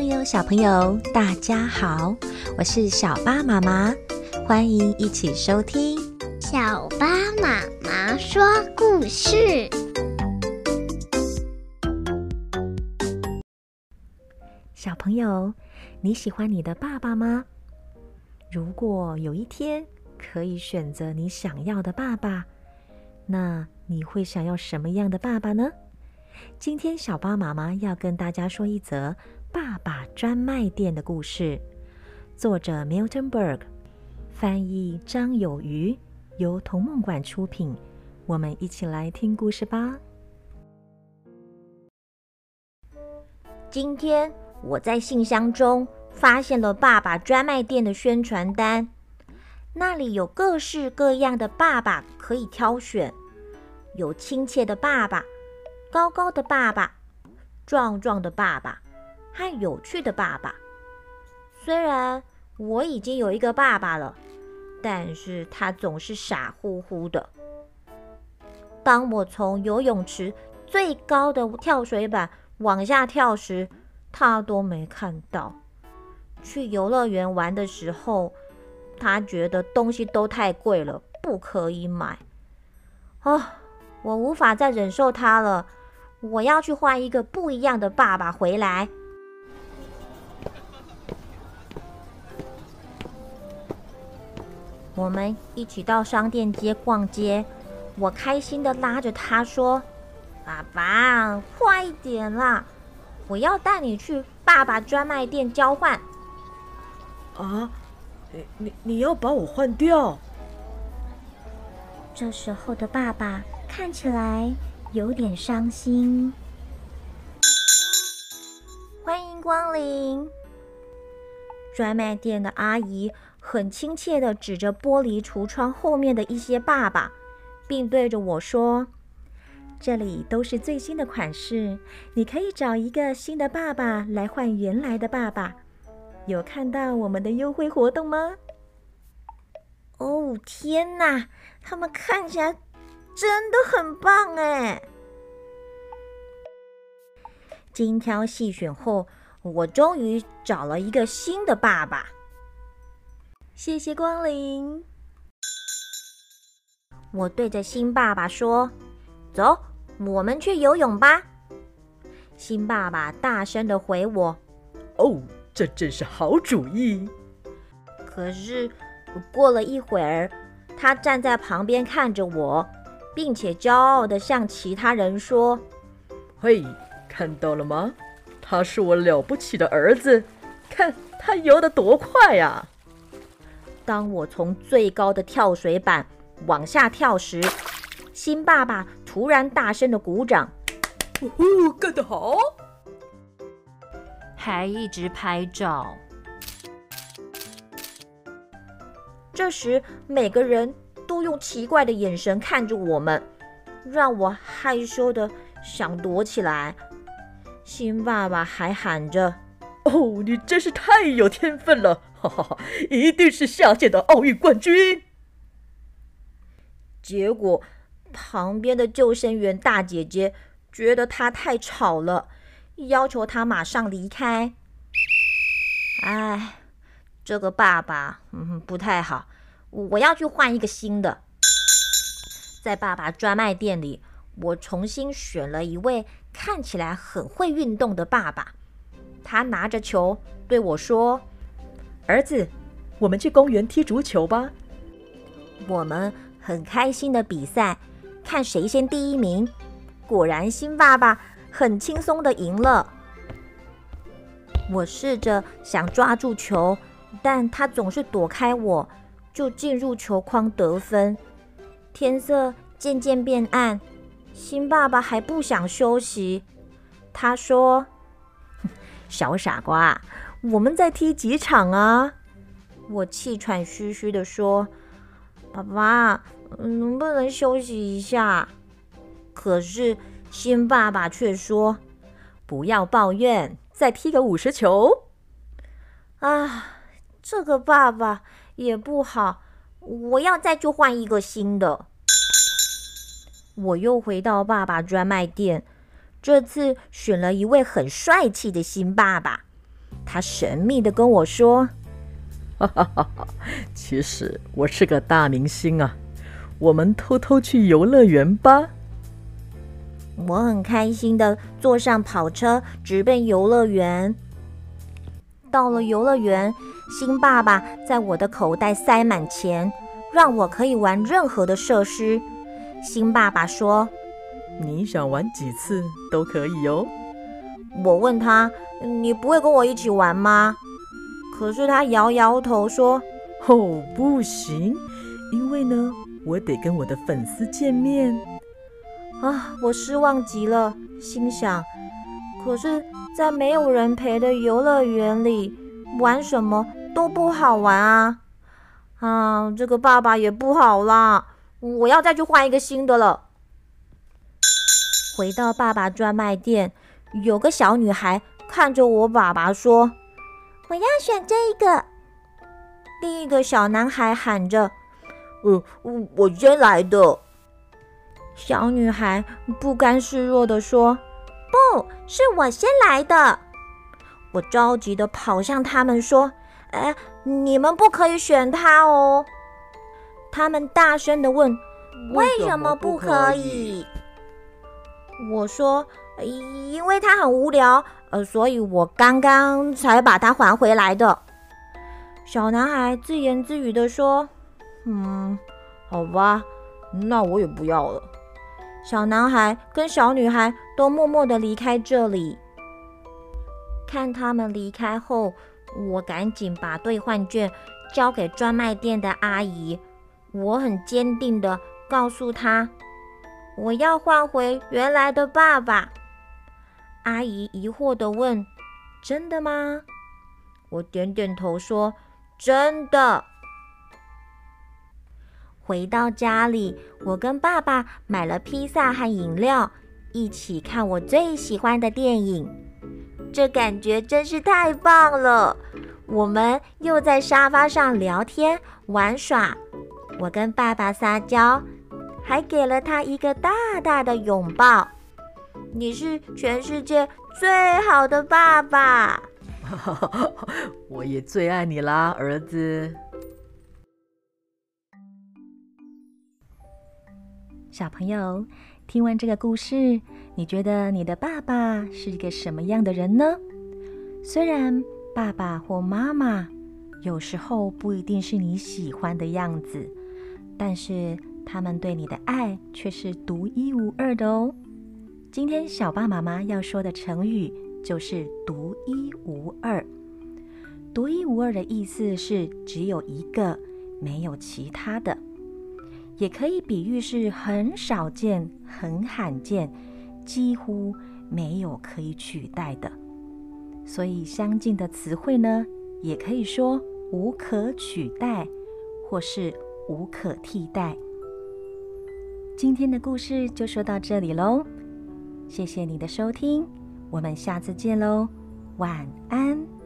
朋友，小朋友，大家好，我是小巴妈妈，欢迎一起收听小巴妈妈说故事。小朋友，你喜欢你的爸爸吗？如果有一天可以选择你想要的爸爸，那你会想要什么样的爸爸呢？今天小巴妈妈要跟大家说一则爸爸专卖店的故事，作者 Milton Berg，翻译张有余，由童梦馆出品。我们一起来听故事吧。今天我在信箱中发现了爸爸专卖店的宣传单，那里有各式各样的爸爸可以挑选，有亲切的爸爸。高高的爸爸，壮壮的爸爸，和有趣的爸爸。虽然我已经有一个爸爸了，但是他总是傻乎乎的。当我从游泳池最高的跳水板往下跳时，他都没看到。去游乐园玩的时候，他觉得东西都太贵了，不可以买。啊，我无法再忍受他了。我要去换一个不一样的爸爸回来。我们一起到商店街逛街，我开心的拉着他说：“爸爸，快一点啦！我要带你去爸爸专卖店交换。”啊，你你你要把我换掉？这时候的爸爸看起来。有点伤心。欢迎光临！专卖店的阿姨很亲切地指着玻璃橱窗后面的一些爸爸，并对着我说：“这里都是最新的款式，你可以找一个新的爸爸来换原来的爸爸。有看到我们的优惠活动吗？”哦，天哪！他们看起来……真的很棒哎！精挑细选后，我终于找了一个新的爸爸。谢谢光临。我对着新爸爸说：“走，我们去游泳吧。”新爸爸大声的回我：“哦，这真是好主意。”可是过了一会儿，他站在旁边看着我。并且骄傲地向其他人说：“嘿，看到了吗？他是我了不起的儿子，看他游得多快呀！”当我从最高的跳水板往下跳时，新爸爸突然大声地鼓掌：“哦吼，干得好！”还一直拍照。这时，每个人。都用奇怪的眼神看着我们，让我害羞的想躲起来。新爸爸还喊着：“哦，你真是太有天分了，哈哈哈，一定是下届的奥运冠军。”结果，旁边的救生员大姐姐觉得他太吵了，要求他马上离开。哎，这个爸爸，嗯，不太好。我要去换一个新的。在爸爸专卖店里，我重新选了一位看起来很会运动的爸爸。他拿着球对我说：“儿子，我们去公园踢足球吧。”我们很开心的比赛，看谁先第一名。果然，新爸爸很轻松的赢了。我试着想抓住球，但他总是躲开我。就进入球框得分。天色渐渐变暗，新爸爸还不想休息。他说：“小傻瓜，我们再踢几场啊？”我气喘吁吁地说：“爸爸，能不能休息一下？”可是新爸爸却说：“不要抱怨，再踢个五十球。”啊，这个爸爸。也不好，我要再去换一个新的。我又回到爸爸专卖店，这次选了一位很帅气的新爸爸。他神秘地跟我说：“哈哈哈哈，其实我是个大明星啊，我们偷偷去游乐园吧。”我很开心地坐上跑车，直奔游乐园。到了游乐园，新爸爸在我的口袋塞满钱，让我可以玩任何的设施。新爸爸说：“你想玩几次都可以哦。”我问他：“你不会跟我一起玩吗？”可是他摇摇头说：“哦，不行，因为呢，我得跟我的粉丝见面。”啊，我失望极了，心想：可是，在没有人陪的游乐园里，玩什么都不好玩啊！啊，这个爸爸也不好啦，我要再去换一个新的了。回到爸爸专卖店，有个小女孩看着我爸爸说：“我要选这个。”另一个小男孩喊着：“呃，我先来的。”小女孩不甘示弱地说：“不是我先来的。”我着急的跑向他们说：“哎，你们不可以选他哦！”他们大声的问：“为什么不可以？”我说：“因为他很无聊，呃，所以我刚刚才把他还回来的。”小男孩自言自语的说：“嗯，好吧，那我也不要了。”小男孩跟小女孩都默默地离开这里。看他们离开后，我赶紧把兑换券交给专卖店的阿姨。我很坚定地告诉她，我要换回原来的爸爸。阿姨疑惑地问：“真的吗？”我点点头说：“真的。”回到家里，我跟爸爸买了披萨和饮料，一起看我最喜欢的电影。这感觉真是太棒了！我们又在沙发上聊天玩耍，我跟爸爸撒娇，还给了他一个大大的拥抱。你是全世界最好的爸爸！我也最爱你啦，儿子。小朋友，听完这个故事，你觉得你的爸爸是一个什么样的人呢？虽然爸爸或妈妈有时候不一定是你喜欢的样子，但是他们对你的爱却是独一无二的哦。今天小爸妈妈要说的成语就是“独一无二”。独一无二的意思是只有一个，没有其他的。也可以比喻是很少见、很罕见，几乎没有可以取代的。所以相近的词汇呢，也可以说无可取代，或是无可替代。今天的故事就说到这里喽，谢谢你的收听，我们下次见喽，晚安。